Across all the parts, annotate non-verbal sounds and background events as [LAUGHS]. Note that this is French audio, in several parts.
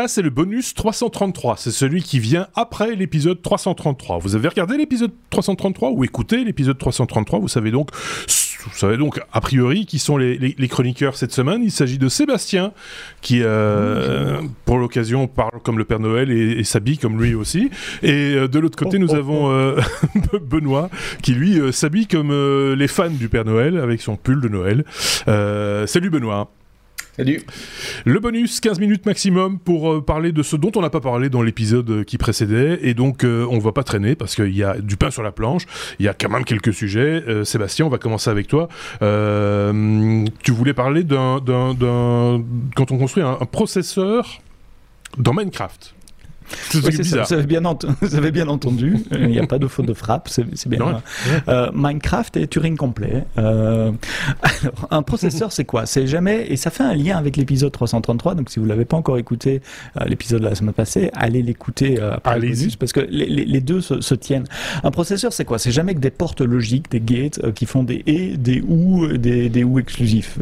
Ça, c'est le bonus 333. C'est celui qui vient après l'épisode 333. Vous avez regardé l'épisode 333 ou écouté l'épisode 333 Vous savez donc, vous savez donc a priori qui sont les, les, chroniqueurs cette semaine. Il s'agit de Sébastien qui, euh, pour l'occasion, parle comme le Père Noël et, s'habille comme lui aussi. Et euh, de l'autre côté, nous avons euh, [LAUGHS] Benoît qui lui s'habille comme les fans du Père Noël avec son pull de Noël. salut Benoît. Le bonus, 15 minutes maximum pour euh, parler de ce dont on n'a pas parlé dans l'épisode euh, qui précédait. Et donc, euh, on ne va pas traîner parce qu'il y a du pain sur la planche. Il y a quand même quelques sujets. Sébastien, on va commencer avec toi. tu voulais parler d'un. Quand on construit un processeur dans Minecraft. Vous, avez bien [LAUGHS] bien entendu, il n'y a pas de faute de frappe, c'est bien. Euh, Minecraft est Turing complet. Euh, [LAUGHS] alors, un processeur, c'est quoi? C'est jamais, et ça fait un lien avec l'épisode 333, donc si vous ne l'avez pas encore écouté, euh, l'épisode de la semaine passée, allez l'écouter après le bonus, parce que les, deux se, tiennent. Un processeur, c'est quoi? C'est jamais que des portes logiques, des gates qui font des et, des ou, des, des ou exclusifs.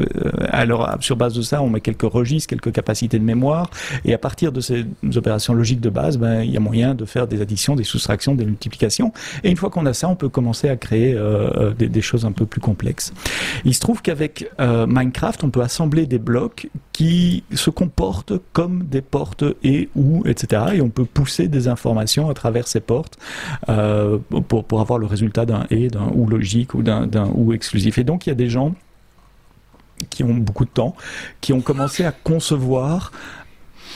alors, sur base de ça, on met quelques registres, quelques capacités de mémoire, et à partir de ces opérations logiques de ben, il y a moyen de faire des additions, des soustractions, des multiplications. Et une fois qu'on a ça, on peut commencer à créer euh, euh, des, choses un peu plus complexes. Il se trouve qu'avec euh, Minecraft, on peut assembler des blocs qui se comportent comme des portes et ou, etc. Et on peut pousser des informations à travers ces portes pour, pour avoir le résultat d'un et, d'un ou logique ou d'un ou exclusif. Et donc, il y a des gens qui ont beaucoup de temps, qui ont commencé à concevoir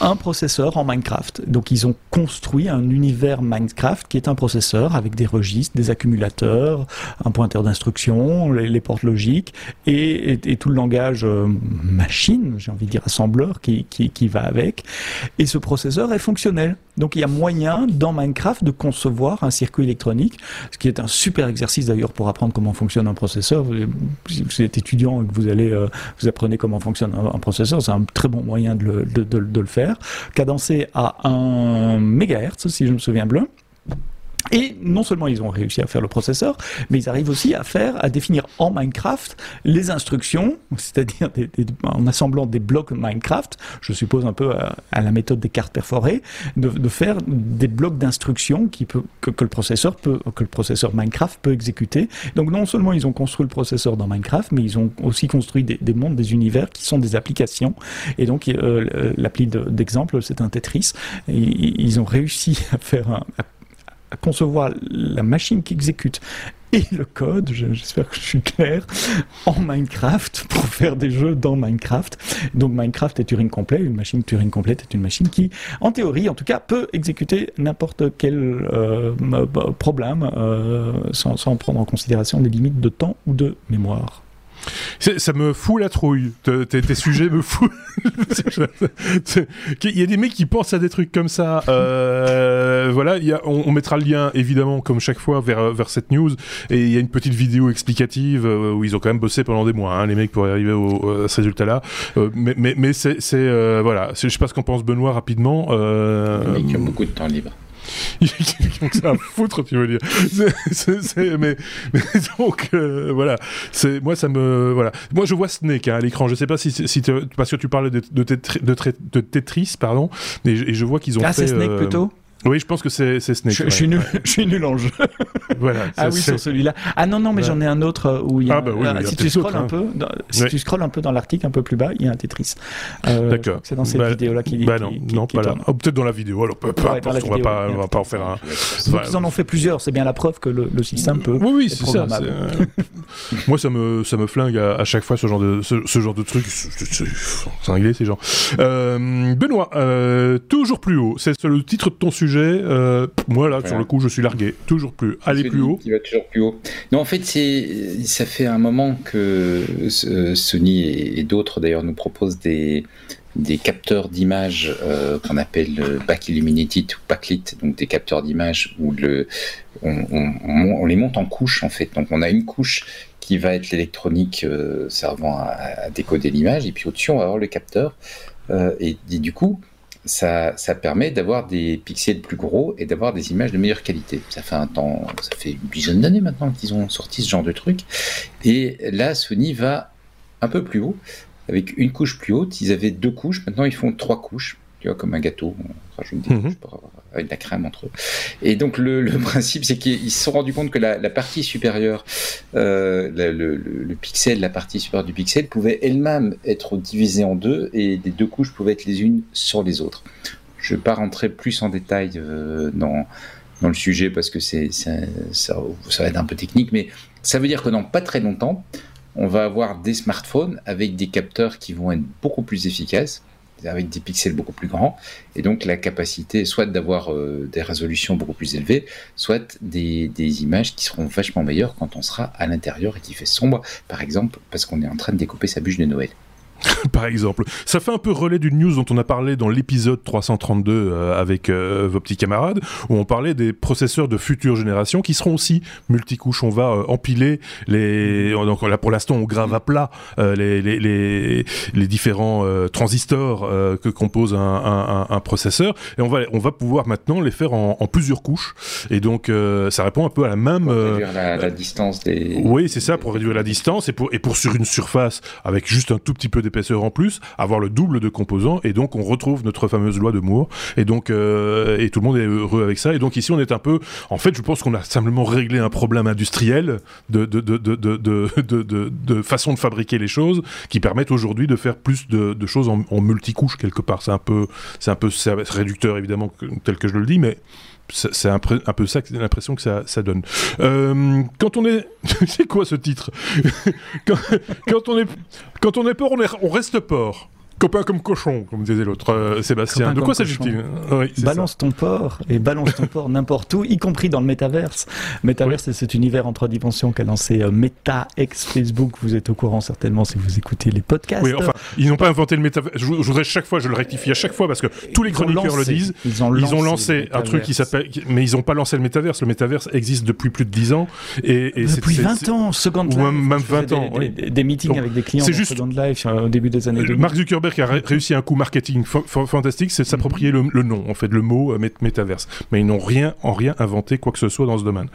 un processeur en Minecraft. Donc ils ont construit un univers Minecraft qui est un processeur avec des registres, des accumulateurs, un pointeur d'instruction, les, portes logiques et, tout le langage euh, machine, j'ai envie de dire assembleur qui, qui, va avec. Et ce processeur est fonctionnel. Donc il y a moyen dans Minecraft de concevoir un circuit électronique, ce qui est un super exercice d'ailleurs pour apprendre comment fonctionne un processeur. Si vous êtes étudiant et que vous allez euh, vous apprenez comment fonctionne un, processeur, c'est un très bon moyen de le, de, de le faire cadencé à 1 MHz, si je me souviens bien. Et non seulement ils ont réussi à faire le processeur, mais ils arrivent aussi à faire, à définir en Minecraft les instructions, c'est-à-dire en assemblant des blocs Minecraft, je suppose un peu à, la méthode des cartes perforées, de, faire des blocs d'instructions qui peut, que, le processeur peut, que le processeur Minecraft peut exécuter. Donc non seulement ils ont construit le processeur dans Minecraft, mais ils ont aussi construit des, mondes, des univers qui sont des applications. Et donc euh, l'appli d'exemple, c'est un Tetris. Et, ils ont réussi à faire un, concevoir la machine qui exécute et le code, j'espère que je suis clair, en Minecraft pour faire des jeux dans Minecraft. Donc Minecraft est Turing complet, une machine Turing complète est une machine qui, en théorie en tout cas, peut exécuter n'importe quel euh, problème euh, sans, sans prendre en considération des limites de temps ou de mémoire. Ça me fout la trouille. Tes, sujets me foutent. [LAUGHS] Il y a des mecs qui pensent à des trucs comme ça. Euh, voilà, y a, on, mettra le lien évidemment, comme chaque fois, vers, cette news. Et il y a une petite vidéo explicative euh, où ils ont quand même bossé pendant des mois, hein, les mecs, pour arriver au, à ce résultat-là. Euh, mais mais, c'est voilà. Je sais pas ce qu'en pense Benoît rapidement. les mecs ont beaucoup de temps libre. Donc ça à foutre, tu veux dire. mais, donc euh, voilà, moi ça me voilà. Moi je vois Snake hein, à l'écran. Je sais pas si, si parce que tu parles de, de, de, Tetris, pardon, et je, je vois qu'ils ont ah, fait. c'est Snake euh, plutôt? Oui, je pense que c'est Snake. Je, suis nul, [LAUGHS] je suis nul en jeu. Voilà. Ah oui, sur celui-là. Ah non, non, mais j'en ai un autre euh, où il y a. Ah bah oui, euh, si tu scrolles un peu, si tu scrolles un peu dans l'article, un peu plus bas, il y a un Tetris. Euh, D'accord. C'est dans cette bah, vidéo-là qu'il bah non, non, pas là. Oh, peut-être dans la vidéo. Alors, peu, peu ouais, on va pas, on va pas en faire un. Ils en ont fait plusieurs. C'est bien la preuve que le, le système peut. Oui, oui, c'est ça. Moi, ça me, ça me flingue à, chaque fois ce genre de, ce, genre de truc. C'est anglais ces gens. Benoît, toujours plus haut. C'est le titre de ton sujet moi là, sur le coup, je suis largué. Toujours plus. Aller plus haut. Il va toujours plus haut. Non, en fait, c'est ça fait un moment que Sony et, d'autres d'ailleurs nous proposent des des capteurs d'images euh, qu'on appelle back illuminated ou backlit, donc des capteurs d'images où le, on, les monte en couches en fait. Donc on a une couche qui va être l'électronique euh, servant à, décoder l'image, et puis au-dessus on va avoir le capteur. Euh, et, du coup, ça, ça permet d'avoir des pixels plus gros et d'avoir des images de meilleure qualité. Ça fait un temps, ça fait une dizaine d'années maintenant qu'ils ont sorti ce genre de truc. Et là, Sony va un peu plus haut, avec une couche plus haute. Ils avaient deux couches, maintenant ils font trois couches. Tu vois, comme un gâteau, on rajoute des mhm. avec de la crème entre eux. Et donc le, [LAUGHS] principe, c'est qu'ils se sont rendus compte que la, partie supérieure, euh, le, pixel, la partie supérieure du pixel pouvait elle-même être divisée en deux et les deux couches pouvaient être les unes sur les autres. Je ne vais pas rentrer plus en détail euh, dans, dans le sujet parce que c'est, ça, ça va être un peu technique, mais ça veut dire que dans pas très longtemps, on va avoir des smartphones avec des capteurs qui vont être beaucoup plus efficaces, avec des pixels beaucoup plus grands, et donc la capacité soit d'avoir euh, des résolutions beaucoup plus élevées, soit des, des, images qui seront vachement meilleures quand on sera à l'intérieur et qui fait sombre, par exemple, parce qu'on est en train de découper sa bûche de Noël. [LAUGHS] par exemple. Ça fait un peu relais d'une news dont on a parlé dans l'épisode 332 euh, avec euh, vos petits camarades, où on parlait des processeurs de future génération qui seront aussi multicouches. On va euh, empiler les. Donc là, pour l'instant, on grave à plat les, les, les, les, différents transistors que compose un, un, un, processeur, et on va, on va pouvoir maintenant les faire en, en plusieurs couches. Et donc, ça répond un peu à la même. Pour réduire la, la, distance des. Oui, c'est ça, pour réduire la distance et pour, et pour sur une surface avec juste un tout petit peu d'épaisseur en plus, avoir le double de composants, et donc on retrouve notre fameuse loi de Moore, et donc euh, et tout le monde est heureux avec ça. Et donc ici on est un peu, en fait, je pense qu'on a simplement réglé un problème industriel de de, de, de, de, façon de fabriquer les choses qui permettent aujourd'hui de faire plus de, choses en, en multicouche quelque part. C'est un peu, c'est un peu réducteur évidemment tel que je le dis, mais c'est un, peu ça l'impression que ça, donne. Euh, quand on est, [LAUGHS] c'est quoi ce titre? [LAUGHS] Quand, on est, quand on est port, on, on reste port. Copain comme cochon, comme disait l'autre euh, Sébastien. de quoi s'agit-il? Balance ton port et balance ton port n'importe où, y compris dans le métaverse. Métaverse, c'est cet univers en trois dimensions qu'a lancé euh, Meta ex Facebook. Vous êtes au courant certainement si vous écoutez les podcasts. Oui, enfin, ils n'ont pas inventé le métaverse. Je, voudrais chaque fois, je le rectifie à chaque fois parce que tous les chroniqueurs le disent. Ils ont lancé, un truc qui s'appelle, mais ils n'ont pas lancé le métaverse. Le métaverse existe depuis plus de 10 ans et, et depuis 20 ans, Second Life. Même, 20 ans. Des, meetings avec des clients. C'est juste Second Life euh, au début des années 2000. Mark Zuckerberg qui a réussi un coup marketing fantastique, c'est s'approprier le, nom, en fait, le mot euh, métaverse. Mais ils n'ont en rien inventé quoi que ce soit dans ce domaine.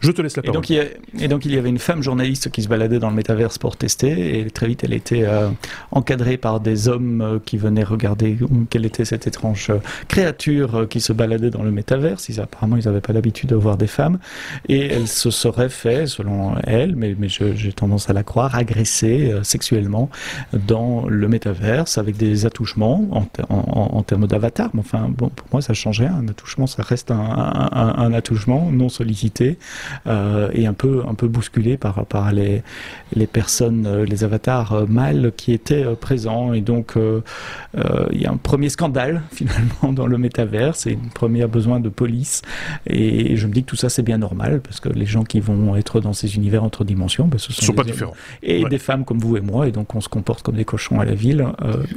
Je te laisse la parole. Et donc, il y, et donc, il y avait une femme journaliste qui se baladait dans le métaverse pour tester, et très vite, elle était euh, encadrée par des hommes euh, qui venaient regarder quelle était cette étrange euh, créature qui se baladait dans le métaverse. Ils, apparemment, ils n'avaient pas l'habitude de voir des femmes, et elle se serait fait, selon elle, mais, mais j'ai tendance à la croire, agresser sexuellement dans le métaverse avec des attouchements en, en, termes d'avatar. Mais enfin, bon, pour moi, ça change rien. Un attouchement, ça reste un, un, un attouchement non sollicité. Euh, et un peu, un peu bousculé par, par les, les personnes, euh, les avatars euh, mâles qui étaient présents. Et donc, il y a un premier scandale [LAUGHS] finalement dans le métaverse et un premier besoin de police. Et je me dis que tout ça, c'est bien normal parce que les gens qui vont être dans ces univers entre dimensions, ben, ce sont, sont pas différents. Et des femmes comme vous et moi. Et donc, on se comporte comme des cochons à la ville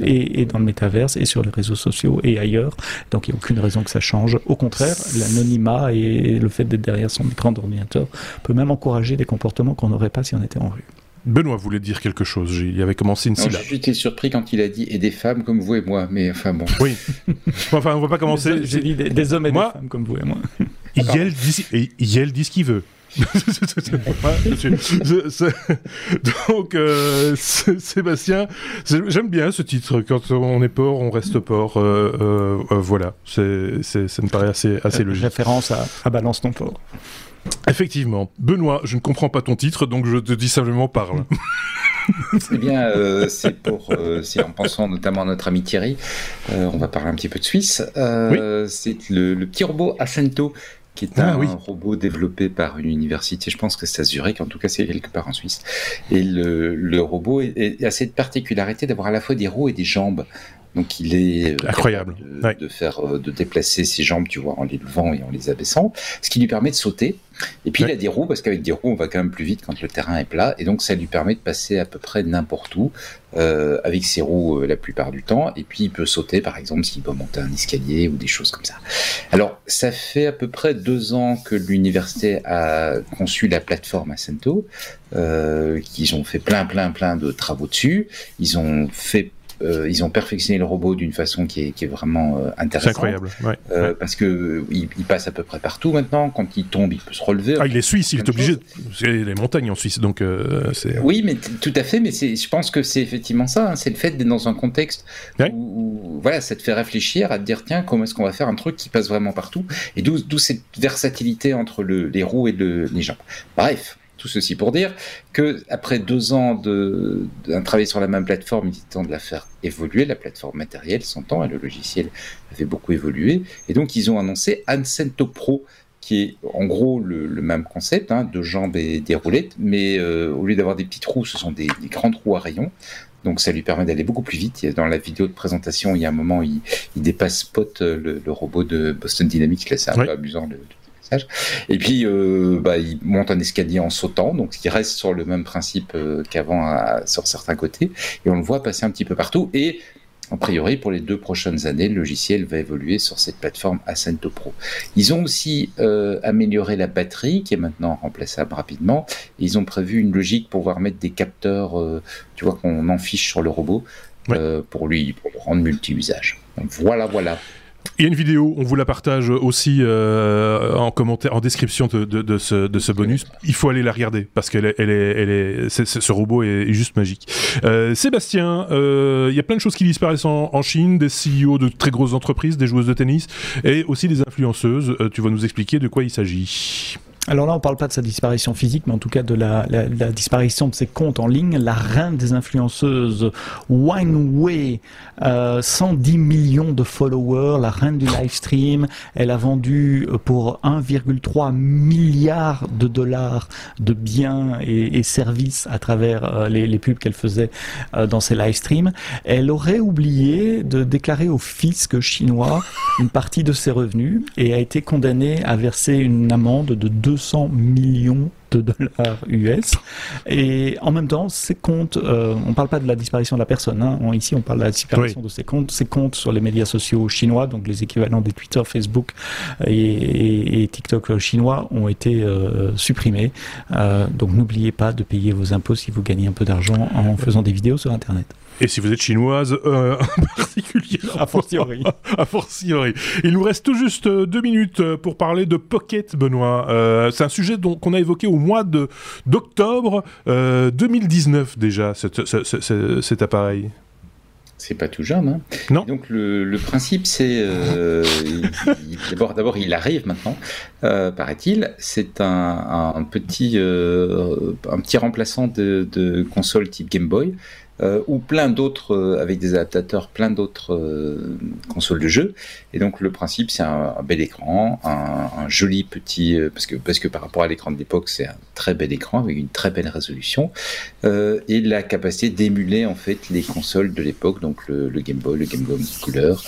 et, et, dans le métaverse et sur les réseaux sociaux et ailleurs. Donc, il n'y a aucune raison que ça change. Au contraire, l'anonymat et le fait d'être derrière son écran d'ordinateur peut même encourager des comportements qu'on n'aurait pas si on était en rue. Benoît voulait dire quelque chose. Il avait commencé une syllabe. J'étais surpris quand il a dit et des femmes comme vous et moi, mais enfin bon. Oui. [LAUGHS] enfin, on va pas commencer. J'ai dit des, hommes et des femmes comme vous et moi. [LAUGHS] Yel dit, dit ce qu'il veut. [LAUGHS] Donc, euh, Sébastien, j'aime bien ce titre. Quand on est port, on reste port. Euh, euh, voilà, ça me paraît assez, assez logique. Référence à, à Balance ton port. Effectivement. Benoît, je ne comprends pas ton titre, donc je te dis simplement parle. [LAUGHS] eh bien, euh, c'est pour, euh, c'est en pensant notamment à notre ami Thierry, euh, on va parler un petit peu de Suisse. C'est le, petit robot Ascento qui est ah un, robot développé par une université, je pense que c'est à Zurich, en tout cas c'est quelque part en Suisse. Et le, robot a cette particularité d'avoir à la fois des roues et des jambes. Donc il est euh, incroyable de, faire, euh, de déplacer ses jambes, tu vois, en les levant et en les abaissant, ce qui lui permet de sauter. Et puis il a des roues parce qu'avec des roues on va quand même plus vite quand le terrain est plat, et donc ça lui permet de passer à peu près n'importe où euh, avec ses roues la plupart du temps. Et puis il peut sauter, par exemple, s'il peut monter un escalier ou des choses comme ça. Alors ça fait à peu près deux ans que l'université a conçu la plateforme Ascento, qu'ils ont fait plein plein plein de travaux dessus. Ils ont fait ils ont perfectionné le robot d'une façon qui est, qui est vraiment intéressante. C'est incroyable. Parce que il, passe à peu près partout maintenant. Quand il tombe, il peut se relever. Ah, il est suisse, il est obligé. C'est les montagnes en Suisse, donc c'est. Oui, mais tout à fait. Mais je pense que c'est effectivement ça. Hein. c'est le fait d'être dans un contexte où, voilà, ça te fait réfléchir à te dire tiens, comment est-ce qu'on va faire un truc qui passe vraiment partout? Et d'où cette versatilité entre les roues et les jambes. Bref. Tout ceci pour dire que après deux ans d'un travail sur la même plateforme, il est temps de la faire évoluer. La plateforme matérielle s'entend et le logiciel avait beaucoup évolué. Et donc ils ont annoncé Ancento Pro, qui est en gros le, même concept, hein, de jambes et des roulettes, mais euh, au lieu d'avoir des petites roues, ce sont des, grandes roues à rayons. Donc ça lui permet d'aller beaucoup plus vite. Dans la vidéo de présentation, il y a un moment, il, il dépasse Spot, euh, le, robot de Boston Dynamics. Là, c'est un peu amusant le, Et puis, euh, bah, il monte un escalier en sautant, donc il reste sur le même principe euh, qu'avant sur certains côtés. Et on le voit passer un petit peu partout. Et a priori, pour les deux prochaines années, le logiciel va évoluer sur cette plateforme Ascento Pro. Ils ont aussi euh, amélioré la batterie, qui est maintenant remplaçable rapidement. ils ont prévu une logique pour pouvoir mettre des capteurs, euh, tu vois, qu'on enfiche sur le robot, euh, pour lui, pour le rendre multi-usage. Voilà, voilà. Il y a une vidéo, on vous la partage aussi euh, en commentaire, en description de, ce, bonus. Il faut aller la regarder parce qu'elle est, elle est, ce robot est, juste magique. Euh, Sébastien, euh, il y a plein de choses qui disparaissent en, en, Chine, des CEO de très grosses entreprises, des joueuses de tennis et aussi des influenceuses. tu vas nous expliquer de quoi il s'agit. Alors là, on ne parle pas de sa disparition physique, mais en tout cas de la, disparition de ses comptes en ligne. La reine des influenceuses, Wang Wei, 110 millions de followers, la reine du live stream. Elle a vendu pour 1,3 milliard de dollars de biens et, services à travers euh, les, pubs qu'elle faisait euh, dans ses live streams. Elle aurait oublié de déclarer au fisc chinois une partie de ses revenus et a été condamnée à verser une amende de 2 200 millions de dollars US. Et en même temps, ces comptes, euh, on ne parle pas de la disparition de la personne, hein. ici on parle de la disparition de ces comptes. Ces comptes sur les médias sociaux chinois, donc les équivalents des Twitter, Facebook et, TikTok chinois, ont été euh, supprimés. Euh, donc n'oubliez pas de payer vos impôts si vous gagnez un peu d'argent en faisant des vidéos sur Internet. Et si vous êtes chinoise, euh, [LAUGHS] en particulier. A fortiori. [LAUGHS] A fortiori. Il nous reste tout juste euh, deux minutes euh, pour parler de Pocket, Benoît. Euh, c'est un sujet qu'on a évoqué au mois d'octobre 2019 déjà, cet, cet, appareil. C'est pas tout jeune. Hein. Non. Donc le, le principe, c'est d'abord, d'abord, il arrive maintenant, paraît-il. C'est un, un, petit, un petit remplaçant de, de console type Game Boy euh, ou plein d'autres, euh, avec des adaptateurs, plein d'autres euh, consoles de jeux. Et donc le principe, c'est un, bel écran, un, joli petit, parce que parce que par rapport à l'écran de l'époque, c'est un très bel écran avec une très belle résolution et la capacité d'émuler en fait les consoles de l'époque, donc le, Game Boy, le Game Boy Color,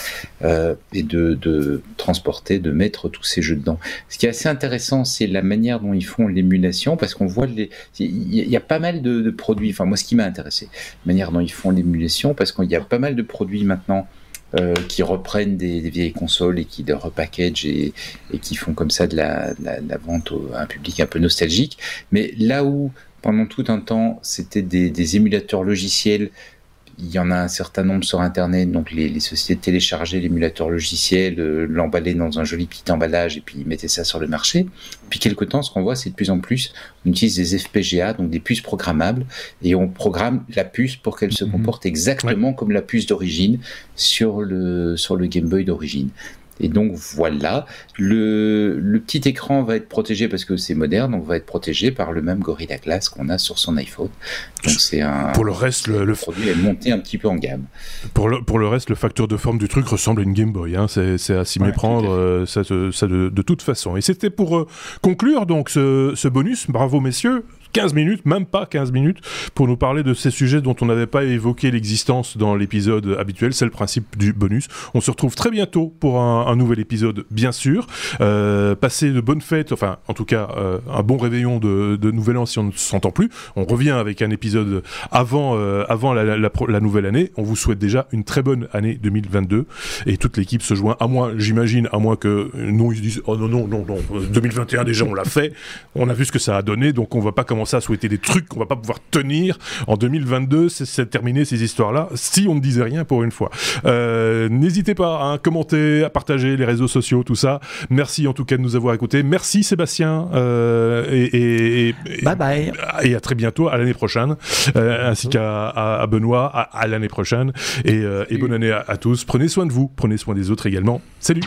et de, de transporter, de mettre tous ces jeux dedans. Ce qui est assez intéressant, c'est la manière dont ils font l'émulation, parce qu'on voit les, il y, a pas mal de, de produits. Enfin moi, ce qui m'a intéressé, manière dont ils font l'émulation, parce qu'il y a pas mal de produits maintenant euh, qui reprennent des, vieilles consoles et qui les repackagent et, qui font comme ça de la, vente à un public un peu nostalgique. Mais là où pendant tout un temps c'était des émulateurs logiciels il y en a un certain nombre sur Internet, donc les, sociétés téléchargeaient l'émulateur logiciel, euh, l'emballaient dans un joli petit emballage et puis mettaient ça sur le marché. Puis quelque temps, ce qu'on voit, c'est de plus en plus, on utilise des FPGA, donc des puces programmables, et on programme la puce pour qu'elle se mhm. comporte exactement comme la puce d'origine sur le, sur le Game Boy d'origine. Et donc voilà, le, le, petit écran va être protégé parce que c'est moderne, donc va être protégé par le même Gorilla Glass qu'on a sur son iPhone. Donc c'est un. Pour le reste, le, produit est monté un petit peu en gamme. Pour le, pour le reste, le facteur de forme du truc ressemble à une Game Boy. Hein. C'est à s'y méprendre, euh, ça, ça de, de, toute façon. Et c'était pour euh, conclure donc ce, ce bonus. Bravo messieurs. 15 minutes, même pas 15 minutes, pour nous parler de ces sujets dont on n'avait pas évoqué l'existence dans l'épisode habituel. C'est le principe du bonus. On se retrouve très bientôt pour un, nouvel épisode, bien sûr. Euh, passez de bonnes fêtes, enfin, en tout cas, euh, un bon réveillon de, Nouvel An si on ne s'entend plus. On revient avec un épisode avant, euh, avant la, nouvelle année. On vous souhaite déjà une très bonne année 2022 et toute l'équipe se joint. À moins, j'imagine, à moins que nous ils se disent oh non non non non 2021 déjà on l'a fait, on a vu ce que ça a donné, donc on va pas commencer commencer à souhaiter des trucs qu'on va pas pouvoir tenir en 2022. C'est terminer ces histoires-là. Si on ne disait rien pour une fois. Euh, n'hésitez pas à commenter, à partager les réseaux sociaux, tout ça. Merci en tout cas de nous avoir écoutés. Merci Sébastien. Euh, et, bye bye. Et à très bientôt, à l'année prochaine, euh, ainsi qu'à Benoît, à, l'année prochaine. Et, bonne année à tous. Prenez soin de vous, prenez soin des autres également. Salut